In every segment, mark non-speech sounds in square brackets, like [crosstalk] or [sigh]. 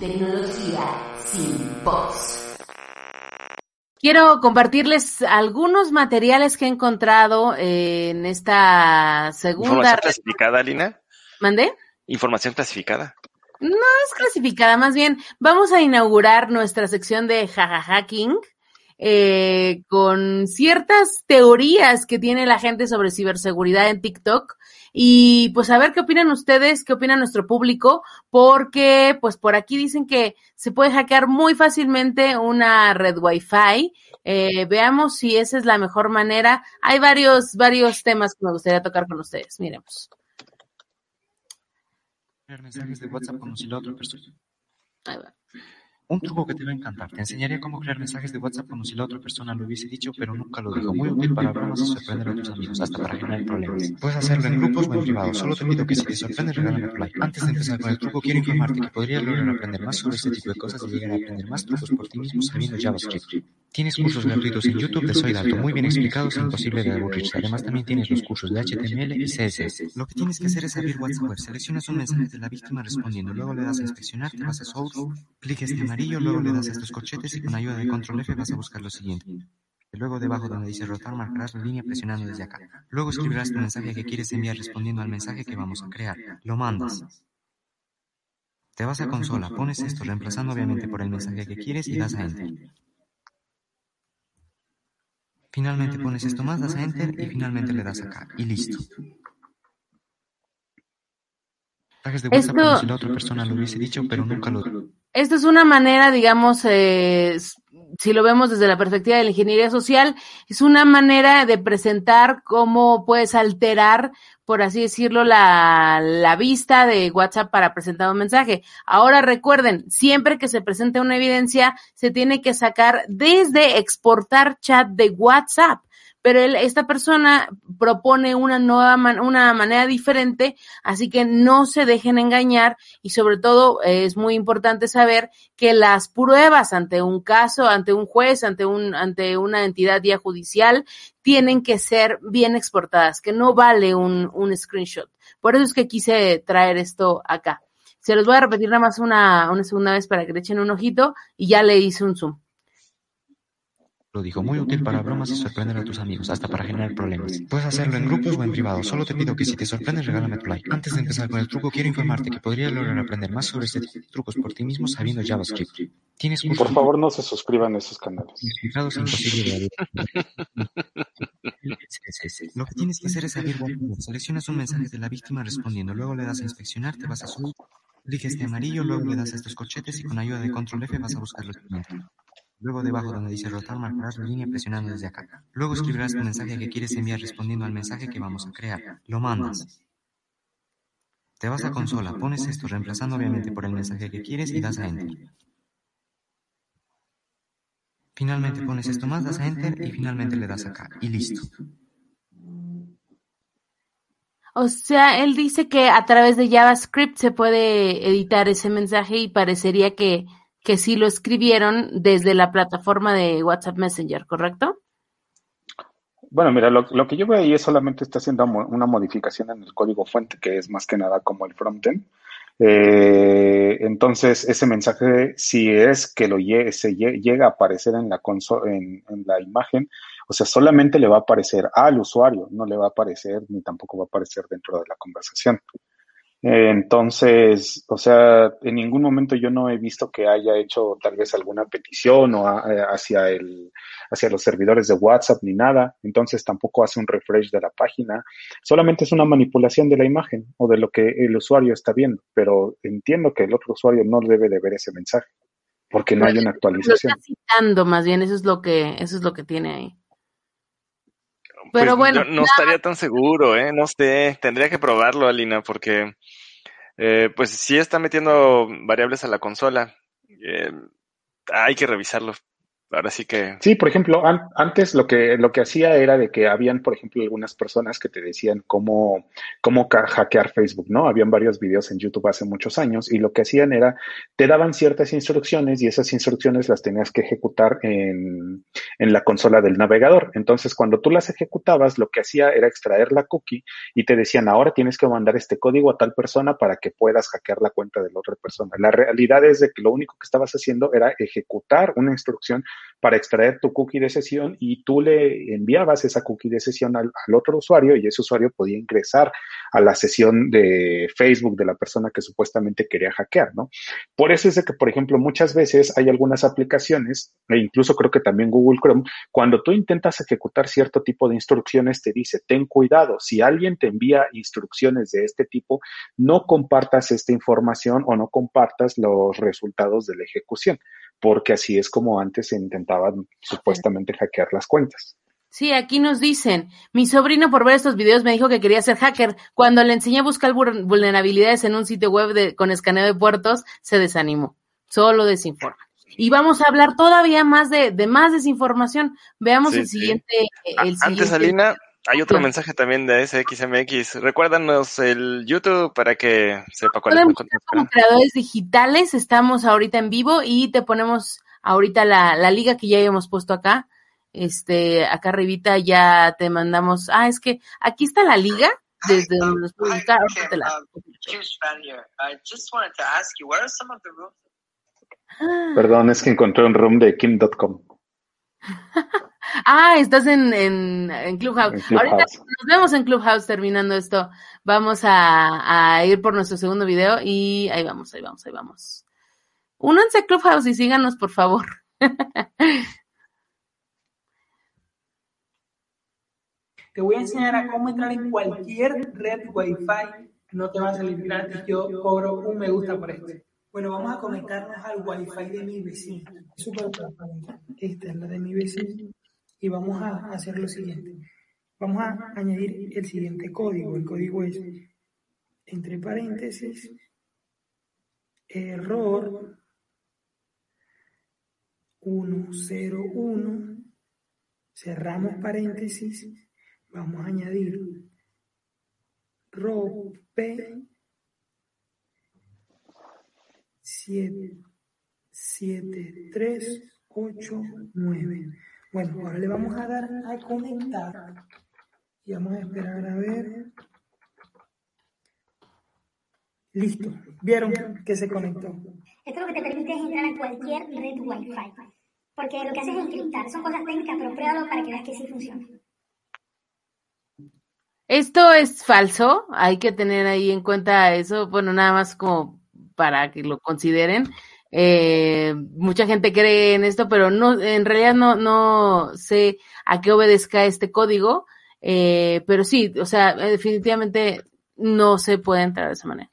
tecnología sin bots. Quiero compartirles algunos materiales que he encontrado eh, en esta segunda... Información clasificada, Lina. ¿Mandé? Información clasificada. No es clasificada, más bien vamos a inaugurar nuestra sección de hacking eh, con ciertas teorías que tiene la gente sobre ciberseguridad en TikTok y pues a ver qué opinan ustedes, qué opina nuestro público, porque pues por aquí dicen que se puede hackear muy fácilmente una red Wi-Fi. Eh, veamos si esa es la mejor manera. Hay varios, varios temas que me gustaría tocar con ustedes. Miremos. Mensajes de WhatsApp como si la otra persona. Ahí va. Un truco que te va a encantar. Te enseñaría cómo crear mensajes de WhatsApp como si la otra persona lo hubiese dicho, pero nunca lo dijo. Muy útil para bromas y sorprender a tus amigos, hasta para generar problemas. Puedes hacerlo en grupos o en privado. Solo te pido que si te sorprende, regálame tu like. Antes de empezar con el truco, quiero informarte que podrías lograr aprender más sobre este tipo de cosas y llegar a aprender más trucos por ti mismo sabiendo JavaScript. Tienes cursos gratuitos en YouTube de Soy Dato, muy bien explicados e imposible de aburrirse. Además, también tienes los cursos de HTML y CSS. Lo que tienes que hacer es abrir WhatsApp Web. Seleccionas un mensaje de la víctima respondiendo. Luego le das a inspeccionar, te vas a Source, clic este amarillo, luego le das a estos corchetes y con ayuda de Control F vas a buscar lo siguiente. Luego debajo donde dice rotar marcarás la línea presionando desde acá. Luego escribirás tu mensaje que quieres enviar respondiendo al mensaje que vamos a crear. Lo mandas. Te vas a consola, pones esto reemplazando obviamente por el mensaje que quieres y das a Enter. Finalmente pones esto más, das a Enter y finalmente le das acá. Y listo. Mensajes de WhatsApp como Esto- si la otra persona lo hubiese dicho, pero nunca lo Esta es una manera, digamos, eh, si lo vemos desde la perspectiva de la ingeniería social, es una manera de presentar cómo puedes alterar, por así decirlo, la, la vista de WhatsApp para presentar un mensaje. Ahora recuerden, siempre que se presente una evidencia, se tiene que sacar desde exportar chat de WhatsApp. Pero él- esta persona propone una nueva, man- una manera diferente, así que no se dejen engañar y sobre todo eh, es muy importante saber que las pruebas ante un caso, ante un juez, ante un, ante una entidad ya judicial, tienen que ser bien exportadas, que no vale un, un screenshot. Por eso es que quise traer esto acá. Se los voy a repetir nada más una, una segunda vez para que le echen un ojito y ya le hice un zoom. Lo dijo, muy útil para bromas y sorprender a tus amigos, hasta para generar problemas. Puedes hacerlo en grupos o en privado, solo te pido que si te sorprendes regálame tu like. Antes de empezar con el truco, quiero informarte que podrías lograr aprender más sobre este tipo de trucos por ti mismo sabiendo JavaScript. Tienes cursos por favor no se suscriban a esos canales. explicados imposible. [laughs] Lo que tienes que hacer es abrir WhatsApp. Seleccionas un mensaje de la víctima respondiendo, luego le das a inspeccionar, te vas a subir, clic este amarillo, luego le das a estos corchetes y con ayuda de Control F vas a buscar lo siguiente. Luego debajo donde dice rotar marcarás la línea presionando desde acá. Luego escribirás tu mensaje que quieres enviar respondiendo al mensaje que vamos a crear. Lo mandas. Te vas a consola, pones esto reemplazando obviamente por el mensaje que quieres y das a Enter. Finalmente pones esto más, das a Enter y finalmente le das acá. Y listo. O sea, él dice que a través de JavaScript se puede editar ese mensaje y parecería que, que sí lo escribieron desde la plataforma de WhatsApp Messenger, ¿correcto? Bueno, mira, lo, que yo veo ahí es solamente está haciendo una modificación en el código fuente, que es más que nada como el frontend. Eh, entonces, ese mensaje, si es que lo se lle- llega a aparecer en la en la imagen, o sea, solamente le va a aparecer al usuario, no le va a aparecer ni tampoco va a aparecer dentro de la conversación. Entonces, o sea, en ningún momento yo no he visto que haya hecho tal vez alguna petición o a- eh, hacia el, hacia los servidores de WhatsApp ni nada. Entonces tampoco hace un refresh de la página. Solamente es una manipulación de la imagen o de lo que el usuario está viendo. Pero entiendo que el otro usuario no debe de ver ese mensaje porque no hay una Lo actualización. está citando, más bien, eso es lo que, eso es lo que tiene ahí. Pues Pero bueno, yo no estaría tan seguro, ¿eh? No sé, tendría que probarlo, Alina, porque eh, pues sí está metiendo variables a la consola. Eh, hay que revisarlo. Ahora sí que... Sí, por ejemplo, an- antes lo que, lo que hacía era de que habían, por ejemplo, algunas personas que te decían cómo, cómo hackear Facebook, ¿no? Habían varios videos en YouTube hace muchos años y lo que hacían era, te daban ciertas instrucciones y esas instrucciones las tenías que ejecutar en, en la consola del navegador. Entonces, cuando tú las ejecutabas, lo que hacía era extraer la cookie y te decían, ahora tienes que mandar este código a tal persona para que puedas hackear la cuenta de la otra persona. La realidad es de que lo único que estabas haciendo era ejecutar una instrucción para extraer tu cookie de sesión y tú le enviabas esa cookie de sesión al, otro usuario y ese usuario podía ingresar a la sesión de Facebook de la persona que supuestamente quería hackear, ¿no? Por eso es de que, por ejemplo, muchas veces hay algunas aplicaciones, e incluso creo que también Google Chrome, cuando tú intentas ejecutar cierto tipo de instrucciones, te dice, ten cuidado, si alguien te envía instrucciones de este tipo, no compartas esta información o no compartas los resultados de la ejecución, porque así es como antes se intentaban supuestamente hackear las cuentas. Sí, aquí nos dicen, mi sobrino por ver estos videos me dijo que quería ser hacker. Cuando le enseñé a buscar vul- vulnerabilidades en un sitio web de, con escaneo de puertos, se desanimó. Solo desinforma. Y vamos a hablar todavía más de, de más desinformación. Veamos Sí, el sí. siguiente. El Antes, siguiente- Alina, hay otro Claro. mensaje también de SXMX. Recuérdanos el YouTube para que sepa cuál es como creadores digitales, estamos ahorita en vivo y te ponemos ahorita la, la liga que ya habíamos puesto acá. Este, acá arribita ya te mandamos, ah, es que aquí está la liga, desde donde los puedes buscar, ahorita te la- Huge fan here. I just wanted to ask you, what are some of the rooms? Perdón, es que encontré un room de Kim.com. [laughs] Ah, estás en, en, en Clubhouse. En Clubhouse. Ahorita nos vemos en Clubhouse terminando esto. Vamos a, a ir por nuestro segundo video y ahí vamos, ahí vamos, ahí vamos. Únanse a Clubhouse y síganos, por favor. [laughs] Te voy a enseñar a cómo entrar en cualquier red Wi-Fi. No te va a salir gratis. Yo cobro un me gusta por esto. Bueno, vamos a conectarnos al Wi-Fi de mi vecino. Súper transparente. Esta es la de mi vecino. Y vamos a hacer lo siguiente. Vamos a añadir el siguiente código. El código es, entre paréntesis, error 101. Cerramos paréntesis. Vamos a añadir rope 7, 7, 3, 8, 9. Bueno, ahora le vamos a dar a conectar y vamos a esperar a ver. Listo. ¿Vieron que se conectó? Esto lo que te permite es entrar a cualquier red Wi-Fi. Porque lo que hace es encriptar. Son cosas técnicas, pero pruébalo para que veas que sí funciona. Esto es falso, hay que tener ahí en cuenta eso, bueno, nada más como para que lo consideren. Eh, mucha gente cree en esto, pero no, en realidad no, no sé a qué obedezca este código, eh, pero sí, o sea, definitivamente no se puede entrar de esa manera.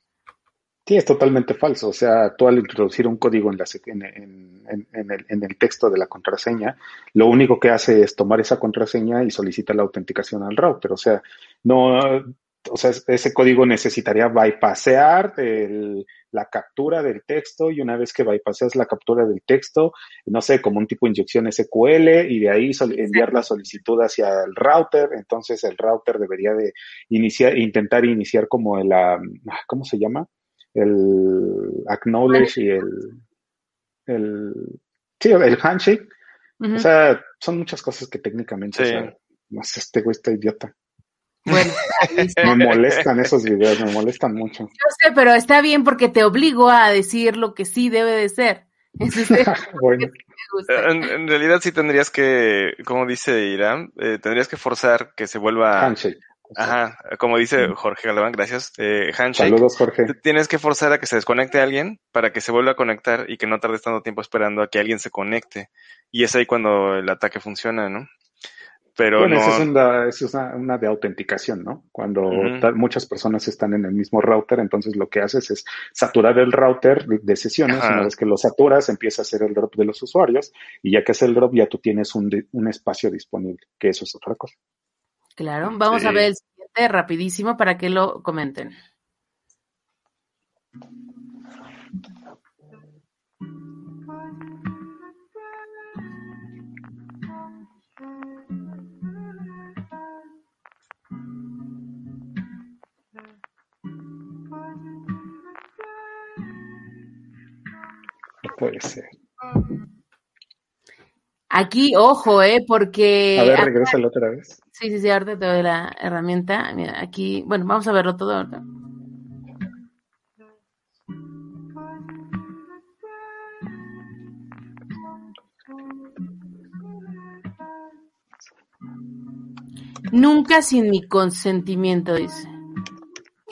Sí, es totalmente falso. O sea, tú al introducir un código en el, en el texto de la contraseña, lo único que hace es tomar esa contraseña y solicita la autenticación al router. O sea, no, o sea, es- ese código necesitaría bypassear el- la captura del texto y una vez que bypasseas la captura del texto, no sé, como un tipo de inyección SQL y de ahí enviar la solicitud hacia el router. Entonces el router debería de iniciar, intentar iniciar como el, ah, ¿cómo se llama? el acknowledge y el, el, sí, el handshake. O sea, son muchas cosas que técnicamente, o sea, sé, este güey está idiota. Bueno. Me molestan esos videos, me molestan mucho. Yo sé, pero está bien porque te obligo a decir lo que sí debe de ser. [laughs] Bueno. En, en realidad sí tendrías que, como dice Irán, eh, tendrías que forzar que se vuelva handshake. Ajá, como dice Jorge Galván, gracias. Eh, handshake. Saludos, Jorge. Tienes que forzar a que se desconecte alguien para que se vuelva a conectar y que no tardes tanto tiempo esperando a que alguien se conecte. Y es ahí cuando el ataque funciona, ¿no? Pero bueno, no. esa es, una, esa es una, una de autenticación, ¿no? Cuando muchas personas están en el mismo router, entonces lo que haces es saturar el router de, sesiones. Ajá. Una vez que lo saturas, empieza a hacer el drop de los usuarios y ya que es el drop, ya tú tienes un, espacio disponible, que eso es otra cosa. Claro, vamos Sí. a ver el siguiente rapidísimo para que lo comenten. Puede ser. Aquí, ojo, eh, porque A ver, regrésalo otra vez. sí, sí, sí, ahorita te doy la herramienta. Mira, aquí, bueno, vamos a verlo todo ahorita. Nunca sin mi consentimiento, dice.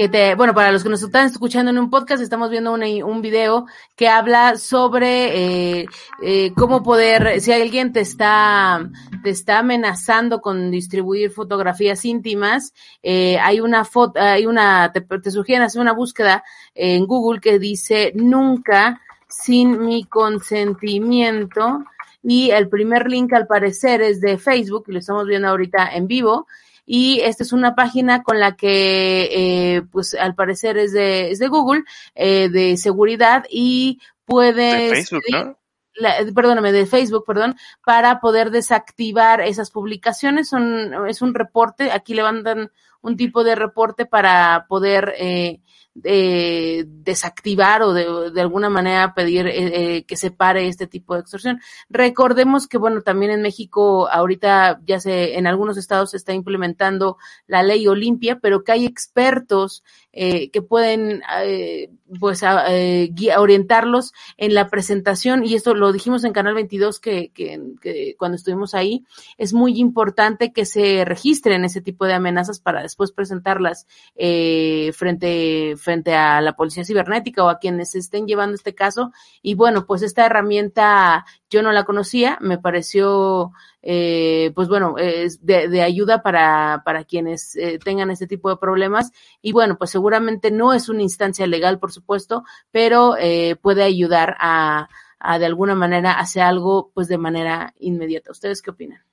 Que te, bueno, para los que nos están escuchando en un podcast, estamos viendo un video que habla sobre eh, eh, cómo poder, si alguien te está, te está amenazando con distribuir fotografías íntimas, eh, hay una foto, hay una, te, te sugieren hacer una búsqueda en Google que dice nunca sin mi consentimiento y el primer link al parecer es de Facebook, y lo estamos viendo ahorita en vivo, y esta es una página con la que, eh, pues al parecer es de, es de Google, eh, de seguridad, y puedes... De Facebook, ¿no? la- perdóname, de Facebook, perdón, para poder desactivar esas publicaciones. Son, es un reporte, aquí levantan un tipo de reporte para poder eh, eh, desactivar o de, de alguna manera pedir eh, eh, que se pare este tipo de extorsión. Recordemos que, bueno, también en México ahorita ya se, en algunos estados se está implementando la ley Olimpia, pero que hay expertos eh, que pueden, eh, pues, a- eh, orientarlos en la presentación, y esto lo dijimos en Canal 22 que, que, que cuando estuvimos ahí, es muy importante que se registren ese tipo de amenazas para después presentarlas eh, frente, frente a la policía cibernética o a quienes estén llevando este caso. Y bueno, pues esta herramienta yo no la conocía, me pareció, eh, pues bueno, es de, de ayuda para, para quienes eh, tengan este tipo de problemas. Y bueno, pues seguramente no es una instancia legal, por supuesto, pero eh, puede ayudar a, a de alguna manera hacer algo pues de manera inmediata. ¿Ustedes qué opinan?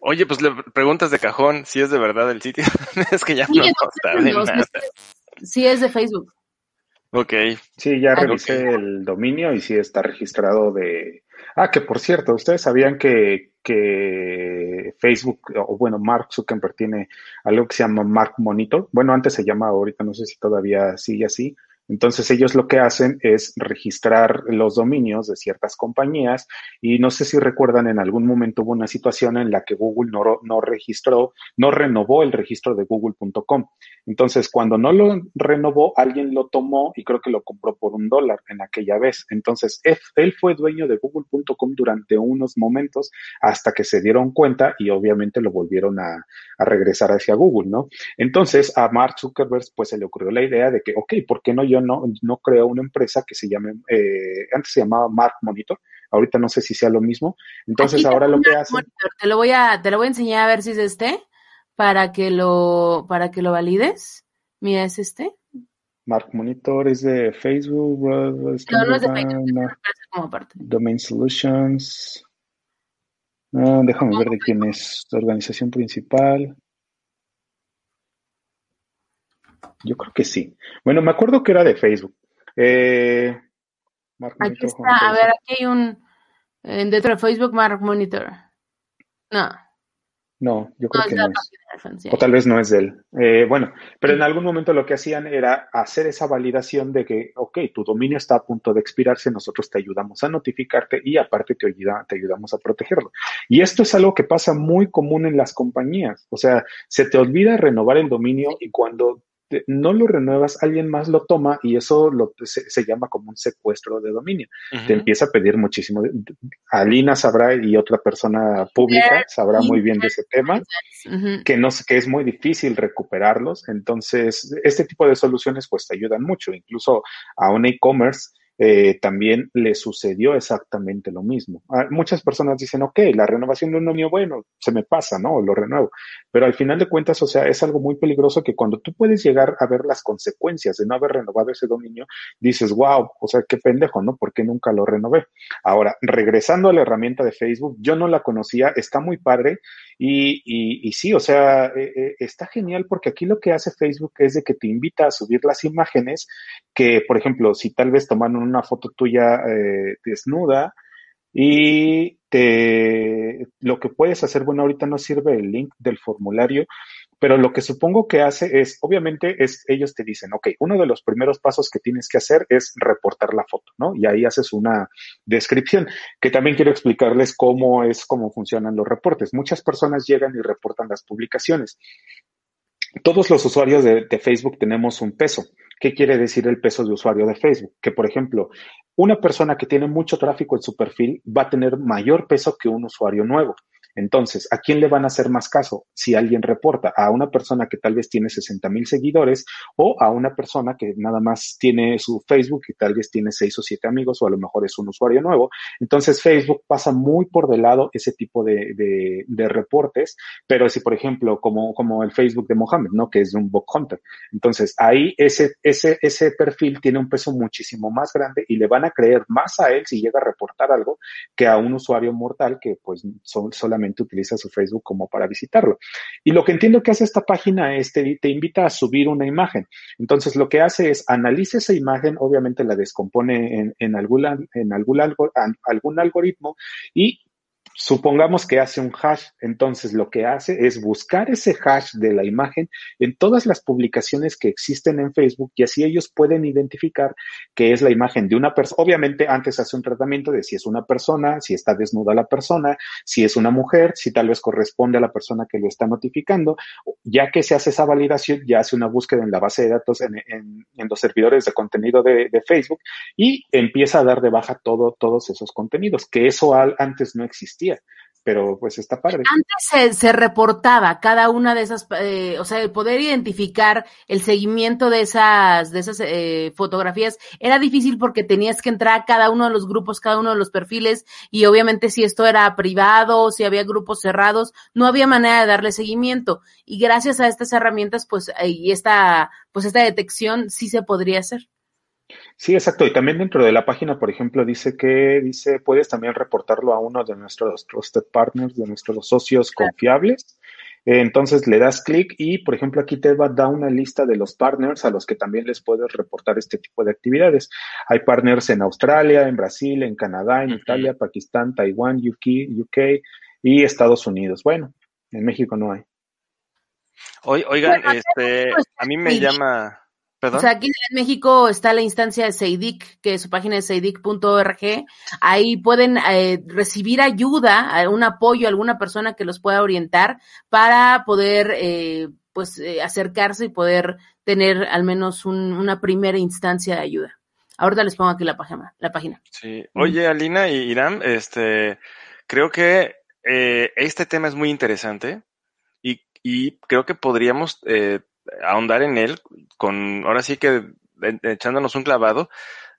Oye, pues le preguntas de cajón si es de verdad el sitio. [laughs] es que ya Sí, no no, de nada. Sí, es de Facebook. Ok. Sí, ya Ah, revisé el dominio y sí está registrado de... Ah, que por cierto, ¿ustedes sabían que, que Facebook, o bueno, Mark Zuckerberg tiene algo que se llama Mark Monitor? Bueno, antes se llama, ahorita no sé si todavía sigue así. Entonces ellos lo que hacen es registrar los dominios de ciertas compañías y no sé si recuerdan, en algún momento hubo una situación en la que Google no, no registró, no renovó el registro de google.com. Entonces, cuando no lo renovó, alguien lo tomó y creo que lo compró por un dólar en aquella vez. Entonces, él, fue dueño de google.com durante unos momentos hasta que se dieron cuenta y obviamente lo volvieron a, a regresar hacia Google, ¿no? Entonces, a Mark Zuckerberg pues se le ocurrió la idea de que, ok, ¿por qué no yo no, no creo una empresa que se llame, eh, antes se llamaba Mark Monitor, ahorita no sé si sea lo mismo. Entonces, Aquí ahora lo que hace... monitor, Te lo voy a, te lo voy a enseñar a ver si es este, para que lo, para que lo valides. Mira, es este. Mark Monitor es de Facebook, No, no es de Facebook, no. como. Domain Solutions. Ah, déjame ver de quién es organización principal. Yo creo que sí. Bueno, me acuerdo que era de Facebook. Eh, Mark Aquí Monitor está, a ver, aquí hay un, eh, dentro de Facebook, Mark Monitor. No, No, yo creo que no es. O tal vez no es de él. Eh, bueno, pero en algún momento lo que hacían era hacer esa validación de que, ok, tu dominio está a punto de expirarse, nosotros te ayudamos a notificarte y aparte te, ayuda, te ayudamos a protegerlo. Y esto es algo que pasa muy común en las compañías. O sea, se te olvida renovar el dominio y cuando no lo renuevas, alguien más lo toma y eso lo, se, se llama como un secuestro de dominio. Te empieza a pedir muchísimo. Alina sabrá y otra persona pública sabrá muy bien de ese tema que no sé- que es muy difícil recuperarlos. Entonces, este tipo de soluciones pues te ayudan mucho. Incluso a un e-commerce eh, también le sucedió exactamente lo mismo. Ah, muchas personas dicen, ok, la renovación de un dominio, bueno, se me pasa, ¿no? Lo renuevo. Pero al final de cuentas, o sea, es algo muy peligroso que cuando tú puedes llegar a ver las consecuencias de no haber renovado ese dominio, dices, wow, o sea, qué pendejo, ¿no? ¿Por qué nunca lo renové? Ahora, regresando a la herramienta de Facebook, yo no la conocía, está muy padre y, y, y sí, o sea, eh, eh, está genial porque aquí lo que hace Facebook es de que te invita a subir las imágenes que, por ejemplo, si tal vez tomaron una foto tuya eh, desnuda y te, lo que puedes hacer, bueno, ahorita no sirve el link del formulario, pero lo que supongo que hace es, obviamente, es ellos te dicen, ok, uno de los primeros pasos que tienes que hacer es reportar la foto, ¿no? Y ahí haces una descripción, que también quiero explicarles cómo es, cómo funcionan los reportes. Muchas personas llegan y reportan las publicaciones. Todos los usuarios de, de Facebook tenemos un peso. ¿Qué quiere decir el peso de usuario de Facebook? Que, por ejemplo, una persona que tiene mucho tráfico en su perfil va a tener mayor peso que un usuario nuevo. Entonces, ¿a quién le van a hacer más caso? Si alguien reporta a una persona que tal vez tiene 60 mil seguidores o a una persona que nada más tiene su Facebook y tal vez tiene seis o siete amigos o a lo mejor es un usuario nuevo. Entonces, Facebook pasa muy por de lado ese tipo de, de, reportes, pero si, por ejemplo, como, como el Facebook de Mohammed, ¿no? Que es un bot hunter. Entonces, ahí ese, ese, ese perfil tiene un peso muchísimo más grande y le van a creer más a él si llega a reportar algo que a un usuario mortal que pues son, solamente utiliza su Facebook como para visitarlo. Y lo que entiendo que hace esta página es te, te invita a subir una imagen. Entonces lo que hace es analiza esa imagen, obviamente la descompone en, en, algún, en algún, algún algoritmo y supongamos que hace un hash, entonces lo que hace es buscar ese hash de la imagen en todas las publicaciones que existen en Facebook y así ellos pueden identificar que es la imagen de una persona. Obviamente antes hace un tratamiento de si es una persona, si está desnuda la persona, si es una mujer, si tal vez corresponde a la persona que lo está notificando. Ya que se hace esa validación, ya hace una búsqueda en la base de datos en, los servidores de contenido de, de, Facebook y empieza a dar de baja todo, todos esos contenidos, que eso al, antes no existía pero pues está padre. Antes se, se reportaba cada una de esas, eh, o sea, el poder identificar el seguimiento de esas, de esas eh, fotografías era difícil porque tenías que entrar a cada uno de los grupos, cada uno de los perfiles y obviamente si esto era privado, si había grupos cerrados, no había manera de darle seguimiento y gracias a estas herramientas, pues y esta, pues esta detección sí se podría hacer. Sí, exacto. Y también dentro de la página, por ejemplo, dice que dice puedes también reportarlo a uno de nuestros trusted partners, de nuestros socios confiables. Entonces le das clic y, por ejemplo, aquí te va a dar una lista de los partners a los que también les puedes reportar este tipo de actividades. Hay partners en Australia, en Brasil, en Canadá, en Italia, Pakistán, Taiwán, UK, UK y Estados Unidos. Bueno, en México no hay. Oigan, bueno, este, a mí me llama... ¿Perdón? O sea, aquí en México está la instancia de Seidic, que su página es seidic.org. Ahí pueden eh, recibir ayuda, un apoyo, alguna persona que los pueda orientar para poder, eh, pues, eh, acercarse y poder tener al menos un, una primera instancia de ayuda. Ahorita les pongo aquí la página. La página. Sí. Oye, Alina y Irán, este, creo que eh, este tema es muy interesante y, y creo que podríamos eh, ahondar en él con, ahora sí que echándonos un clavado,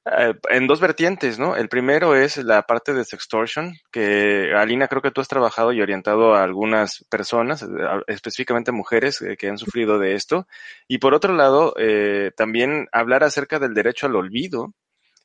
eh, en dos vertientes, ¿no? El primero es la parte de sextortion, que Alina creo que tú has trabajado y orientado a algunas personas, específicamente mujeres eh, que han sufrido de esto. Y por otro lado, eh, también hablar acerca del derecho al olvido,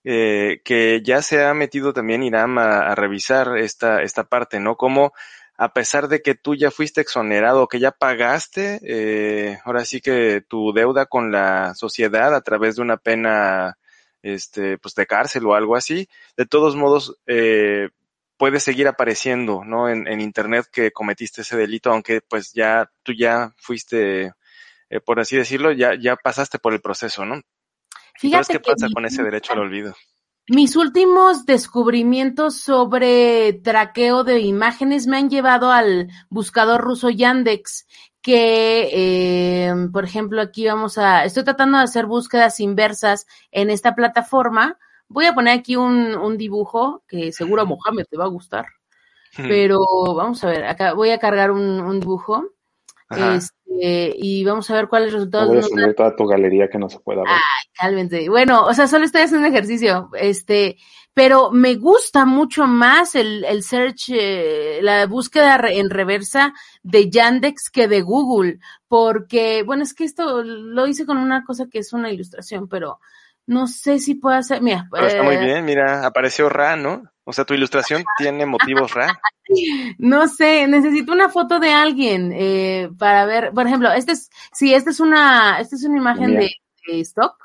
eh, que ya se ha metido también Iram a, a revisar esta, esta parte, ¿no? Como a pesar de que tú ya fuiste exonerado, que ya pagaste, eh, ahora sí que tu deuda con la sociedad a través de una pena, este, pues de cárcel o algo así, de todos modos, eh, puede seguir apareciendo, ¿no? En, en, internet que cometiste ese delito, aunque pues ya, tú ya fuiste, eh, por así decirlo, ya, ya pasaste por el proceso, ¿no? Fíjate Entonces, ¿qué que pasa mi- con ese derecho al olvido? Mis últimos descubrimientos sobre traqueo de imágenes me han llevado al buscador ruso Yandex, que, eh, por ejemplo, aquí vamos a, estoy tratando de hacer búsquedas inversas en esta plataforma. Voy a poner aquí un, un dibujo que seguro a Mohamed te va a gustar. Pero vamos a ver, acá voy a cargar un, un dibujo. Ajá. Este, y vamos a ver cuáles Te resultados voy a nos subir toda tu galería que no se pueda ver. Ay, cálmense. Bueno, o sea, solo estoy haciendo un ejercicio, este, pero me gusta mucho más el, el search, eh, la búsqueda en reversa de Yandex que de Google, porque, bueno, es que esto lo hice con una cosa que es una ilustración, pero no sé si puedo hacer, mira, Pero está muy eh, bien, mira, apareció Ra, ¿no? O sea, tu ilustración tiene motivos Ra. [laughs] No sé, necesito una foto de alguien eh, para ver, por ejemplo, este es, sí, esta es una, esta es una imagen de, de stock.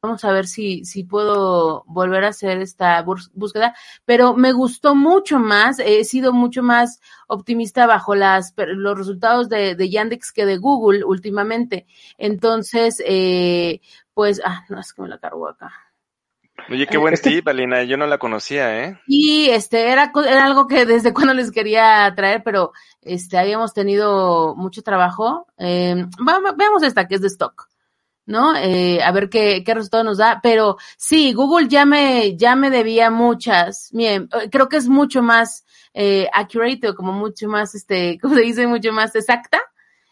Vamos a ver si, si puedo volver a hacer esta búsqueda, pero me gustó mucho más, he sido mucho más optimista bajo las, los resultados de, de Yandex que de Google últimamente. Entonces, eh, pues, ah, no, es que me la cargo acá. Oye, qué buen Este- tip, Alina, yo no la conocía, ¿eh? Y este era, era algo que desde [laughs] cuando les quería traer, pero este habíamos tenido mucho trabajo. Eh, va- va- veamos esta que es de stock, ¿no? Eh, a ver qué, qué resultado nos da. Pero sí, Google ya me, ya me debía muchas. Miren, eh, creo que es mucho más eh, accurate o como mucho más, este, [laughs] ¿cómo se dice? Mucho más exacta.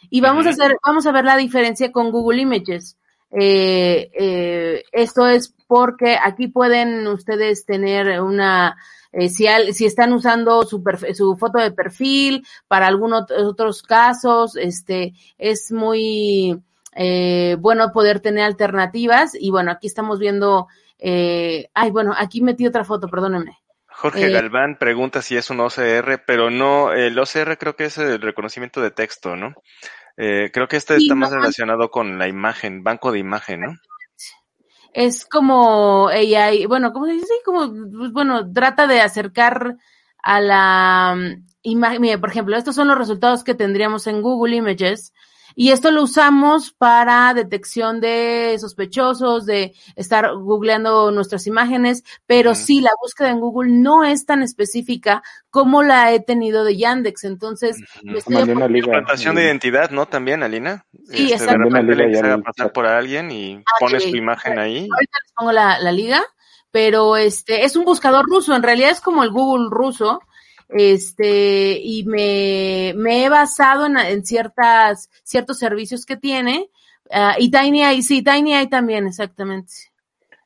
Y vamos a hacer, vamos a ver la diferencia con Google Images. Eh, eh, esto es porque aquí pueden ustedes tener una, eh, si, al- si están usando su, su foto de perfil para algunos otros casos, este, es muy eh, bueno poder tener alternativas. Y bueno, aquí estamos viendo, eh, ay, bueno, aquí metí otra foto, perdónenme. Jorge Galván pregunta si es un OCR, pero no, el OCR creo que es el reconocimiento de texto, ¿no? Eh, creo que este Sí, está más no, relacionado con la imagen, banco de imagen, ¿no? es como AI, bueno, ¿cómo se dice? Como, pues, bueno, trata de acercar a la imagen. Mire, por ejemplo, estos son los resultados que tendríamos en Google Images. Y esto lo usamos para detección de sospechosos, de estar googleando nuestras imágenes, pero sí, la búsqueda en Google no es tan específica como la he tenido de Yandex. Entonces, estoy Mandé una liga. Implantación de identidad, ¿no? También, Alina. Sí, Este, de repente en el pasar por alguien y Ah, pones tu imagen ahí. Ahorita les pongo la, la liga, pero este es un buscador ruso, en realidad es como el Google ruso, este, y me, me he basado en, en ciertas, ciertos servicios que tiene, ah, y TinyEye, sí, TinyEye también, exactamente.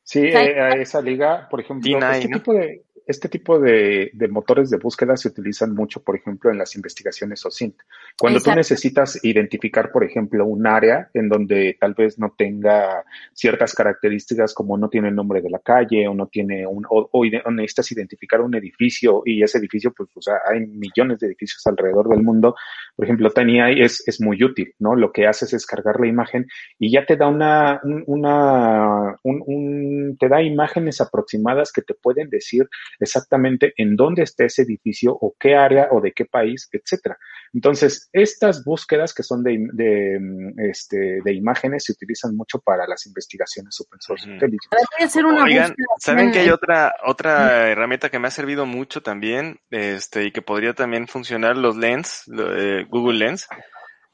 Sí, eh, a esa liga, por ejemplo, D9, este ¿no? tipo de, este tipo de, de motores de búsqueda se utilizan mucho, por ejemplo, en las investigaciones OSINT. Cuando tú necesitas identificar, por ejemplo, un área en donde tal vez no tenga ciertas características como no tiene el nombre de la calle o no tiene un, o, o necesitas identificar un edificio y ese edificio, pues, o sea, hay millones de edificios alrededor del mundo. Por ejemplo, TinyEye es, es muy útil, ¿no? Lo que haces es cargar la imagen y ya te da una, un- una, un, un- te da imágenes aproximadas que te pueden decir exactamente en dónde está ese edificio o qué área o de qué país, etcétera. Entonces, estas búsquedas que son de, de, mm, este, de imágenes se utilizan mucho para las investigaciones open source hacer una Oigan, búsqueda ¿saben que hay otra, otra herramienta que me ha servido mucho también? Este, y que podría también funcionar los Lens, lo- eh, Google Lens.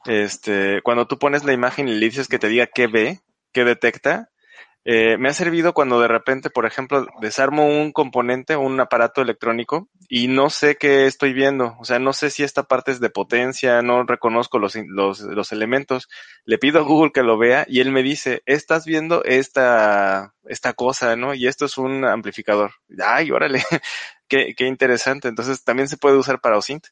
Este, cuando tú pones la imagen y le dices que te diga qué ve, qué detecta, eh, me ha servido cuando de repente, por ejemplo, desarmo un componente un aparato electrónico y no sé qué estoy viendo. O sea, no sé si esta parte es de potencia, no reconozco los, los, los elementos. Le pido a Google que lo vea y él me dice, estás viendo esta, esta cosa, ¿no? Y esto es un amplificador. Ay, órale, [laughs] qué, qué interesante. Entonces también se puede usar para OSINT.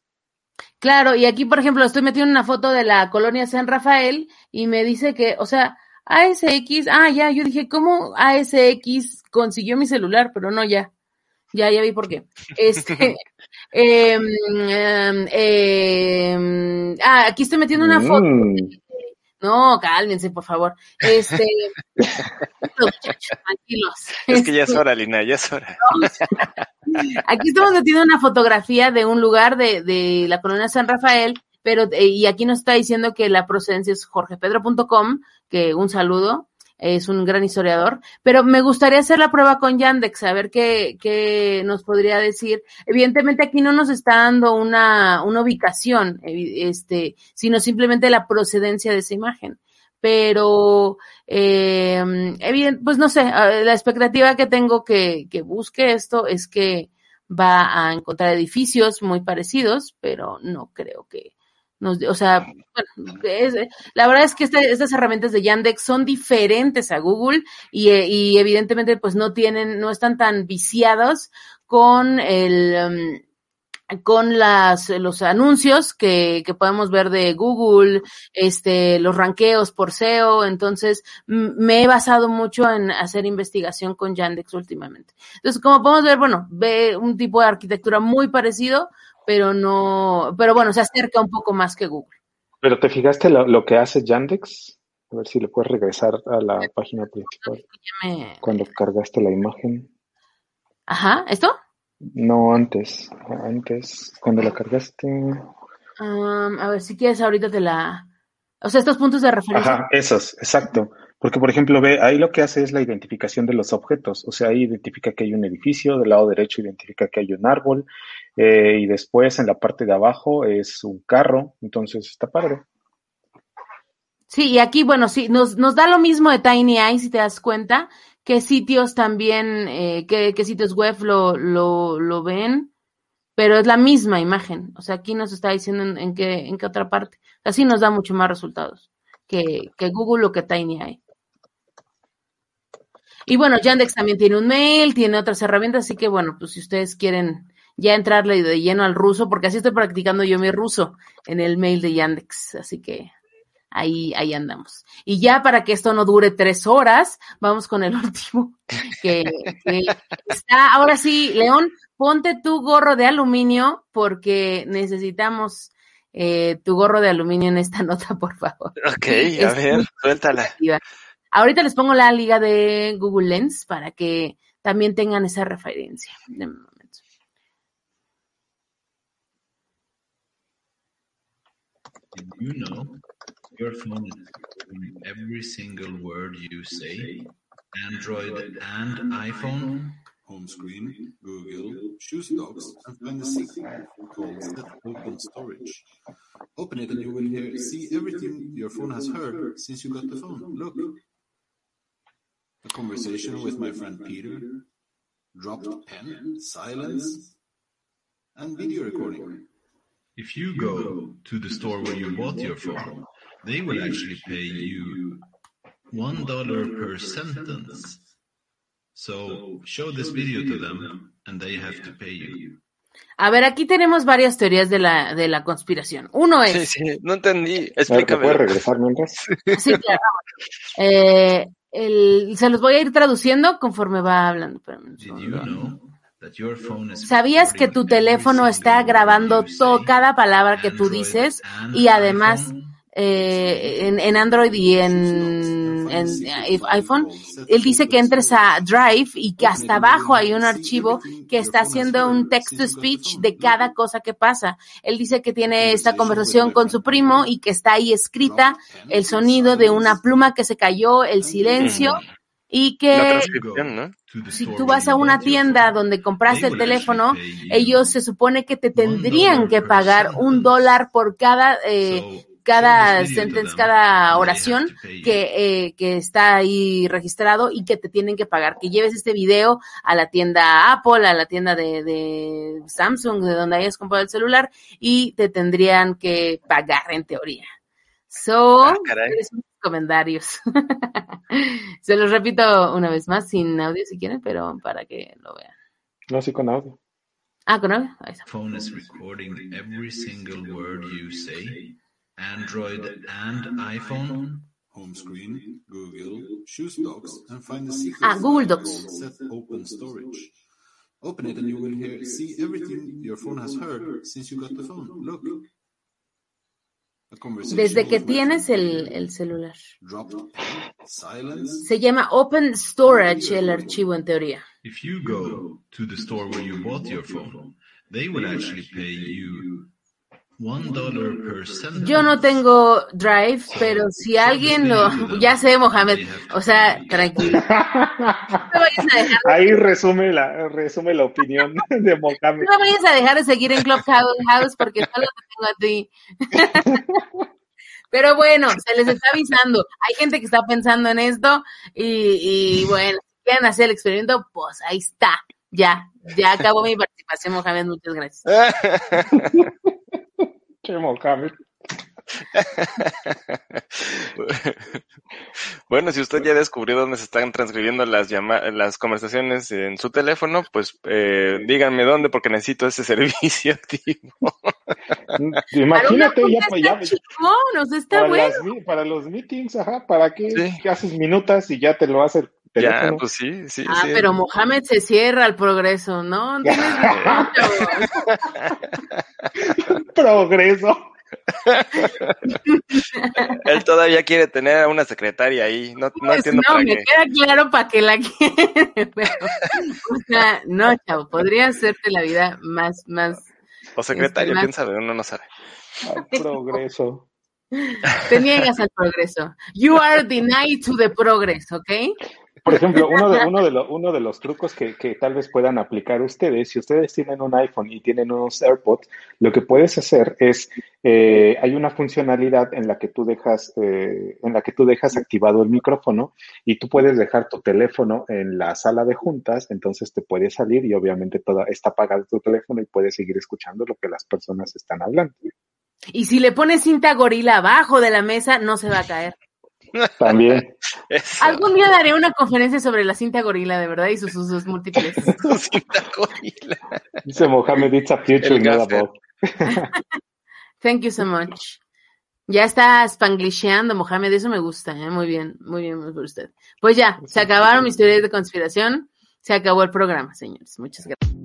Claro, y aquí, por ejemplo, estoy metiendo una foto de la colonia San Rafael y me dice que, o sea, ASX, ah, ya, yo dije, ¿cómo ASX consiguió mi celular? Pero no, ya, ya, ya vi por qué. Este, [laughs] [laughs] em, em, ah, aquí estoy metiendo una foto. Mm, No, cálmense, por favor. Este, [laughs] tranquilos. Es que ya es Este, hora, Lina, ya es hora. Aquí estamos metiendo una fotografía de un lugar de, de la colonia San Rafael, pero eh, y aquí nos está diciendo que la procedencia es jorgepedro.com, que un saludo. es un gran historiador, pero me gustaría hacer la prueba con Yandex, a ver qué, qué nos podría decir. Evidentemente aquí no nos está dando una, una ubicación, este, sino simplemente la procedencia de esa imagen. Pero, eh, pues no sé, la expectativa que tengo que, que busque esto es que va a encontrar edificios muy parecidos, pero no creo que nos, o sea, bueno, la verdad es que este- estas herramientas de Yandex son diferentes a Google y, eh, evidentemente pues no tienen, no están tan viciados con el, em, con las, los anuncios que, que podemos ver de Google, este, los ranqueos por SEO. Entonces, me he basado mucho en hacer investigación con Yandex últimamente. Entonces, como podemos ver, bueno, ve un tipo de arquitectura muy parecido, pero no, pero bueno, se acerca un poco más que Google. Pero ¿te fijaste lo, lo que hace Yandex? A ver si le puedes regresar a la página principal. Me- Cuando cargaste la imagen. Ajá, ¿esto? No, antes. Antes, cuando la cargaste. Um, a ver, si quieres ahorita te la, o sea, estos puntos de referencia. Ajá, esos, exacto. Porque, por ejemplo, ve, ahí lo que hace es la identificación de los objetos. O sea, ahí identifica que hay un edificio, del lado derecho identifica que hay un árbol, eh, y después en la parte de abajo es un carro. Entonces, está padre. Sí, y aquí, bueno, sí, nos, nos da lo mismo de Tiny Eye, si te das cuenta, qué sitios también, eh, qué, qué sitios web lo, lo, lo ven, pero es la misma imagen. O sea, aquí nos está diciendo en, qué, en qué otra parte. Así nos da mucho más resultados que, que Google o que Tiny Eye. Y bueno, Yandex también tiene un mail, tiene otras herramientas, así que bueno, pues si ustedes quieren ya entrarle de lleno al ruso, porque así estoy practicando yo mi ruso en el mail de Yandex, así que ahí, ahí andamos. Y ya para que esto no dure tres horas, vamos con el [laughs] último, que, que está, ahora sí, León, ponte tu gorro de aluminio, porque necesitamos eh, tu gorro de aluminio en esta [laughs] nota, por favor. Ok, a Es ver, suéltala. activa. Ahorita les pongo la liga de Google Lens para que también tengan esa referencia. Momento. Did you know your phone is recording every single word you say? Android and iPhone? Home screen, Google, choose docs, and find the secret called set open storage. Open it and you will hear see everything your phone has heard since you got the phone. Look. A conversation with my friend Peter, dropped pen, silence, and video recording. If you go to the store where you bought your phone, they will actually pay you one dollar per sentence. So show this video to them and they have to pay you. A ver, aquí tenemos varias teorías de la, de la conspiración. Uno es, Sí, sí, no entendí. A Explícame. puedes regresar mientras? Sí, claro. Eh, el- se los voy a ir traduciendo conforme va hablando. ¿Sabías que tu teléfono está grabando to- cada palabra que tú dices y además eh, en, en Android y en, en iPhone, él dice que entres a Drive y que hasta abajo hay un archivo que está haciendo un text to speech de cada cosa que pasa. Él dice que tiene esta conversación con su primo y que está ahí escrita el sonido de una pluma que se cayó, el silencio y que si tú vas a una tienda donde compraste el teléfono, ellos se supone que te tendrían que pagar un dólar por cada eh, cada sentence, cada oración que, eh, que está ahí registrado y que te tienen que pagar. Que lleves este video a la tienda Apple, a la tienda de, de Samsung, de donde hayas comprado el celular, y te tendrían que pagar en teoría. So, Ah, comentarios. [laughs] Se los repito una vez más, sin audio si quieren, pero para que lo vean. No, sí, con audio. Ah, con audio. Ahí está. phone is recording every single word you say. Android and iPhone? Home screen, Google, choose docs, and find the secret Ah, Google Docs. set open storage. Open it and you will hear see everything your phone has heard since you got the phone. Look. A conversation Desde que tienes el, celular. Se llama Open Storage el archivo en teoría. If you go to the store where you bought your phone, they will actually pay you Yo no tengo Drive, pero si alguien lo... Ya sé, Mohamed. O sea, tranquilo. [laughs] No me vayas a dejar, Ahí resume la, resume la opinión de Mohamed. no me vayas a dejar de seguir en Clubhouse House porque solo te tengo a ti. [laughs] Pero bueno, se les está avisando. Hay gente que está pensando en esto y, y bueno, si quieren hacer el experimento, pues ahí está. Ya, ya acabó mi participación, Mohamed. Muchas gracias. [laughs] Che, Mohamed. [laughs] Bueno, si usted ya descubrió dónde se están transcribiendo las las conversaciones en su teléfono, pues eh, díganme dónde porque necesito ese [laughs] servicio activo. Imagínate, ya, Está ya, chingón, o sea, está para, bueno. las mi- para los meetings, ajá, ¿para qué? Que haces minutas y ya te lo hace Ya, pues sí, sí, Ah, sí. pero Mohamed se cierra al progreso, ¿no? [laughs] Tienes Progreso. [laughs] Él todavía quiere tener a una secretaria ahí. No, no Pues entiendo no, para me qué. queda claro para que la [laughs] quiere, pero, o sea, no, chavo, podría hacerte la vida más, más, O secretario, Este, quién más- sabe, uno no sabe. Progreso. te niegas al progreso. You are denied to the progress, ¿ok? Por ejemplo, uno de, uno de, lo- uno de los trucos que, que tal vez puedan aplicar ustedes, si ustedes tienen un iPhone y tienen unos AirPods, lo que puedes hacer es, eh, hay una funcionalidad en la que tú dejas, eh, en la que tú dejas activado el micrófono y tú puedes dejar tu teléfono en la sala de juntas, entonces te puedes salir y obviamente toda, está apagado tu teléfono y puedes seguir escuchando lo que las personas están hablando. Y si le pones cinta gorila abajo de la mesa, no se va a caer. También. Algún día daré una conferencia sobre la cinta gorila, de verdad, y sus usos [laughs] múltiples. Dice Mohamed, it's a future, not a. [laughs] Thank you so much. Ya está spanglisheando, Mohamed, eso me gusta, ¿eh? muy bien, muy bien por usted. Pues ya, se acabaron mis teorías de conspiración, se acabó el programa, señores. Muchas gracias.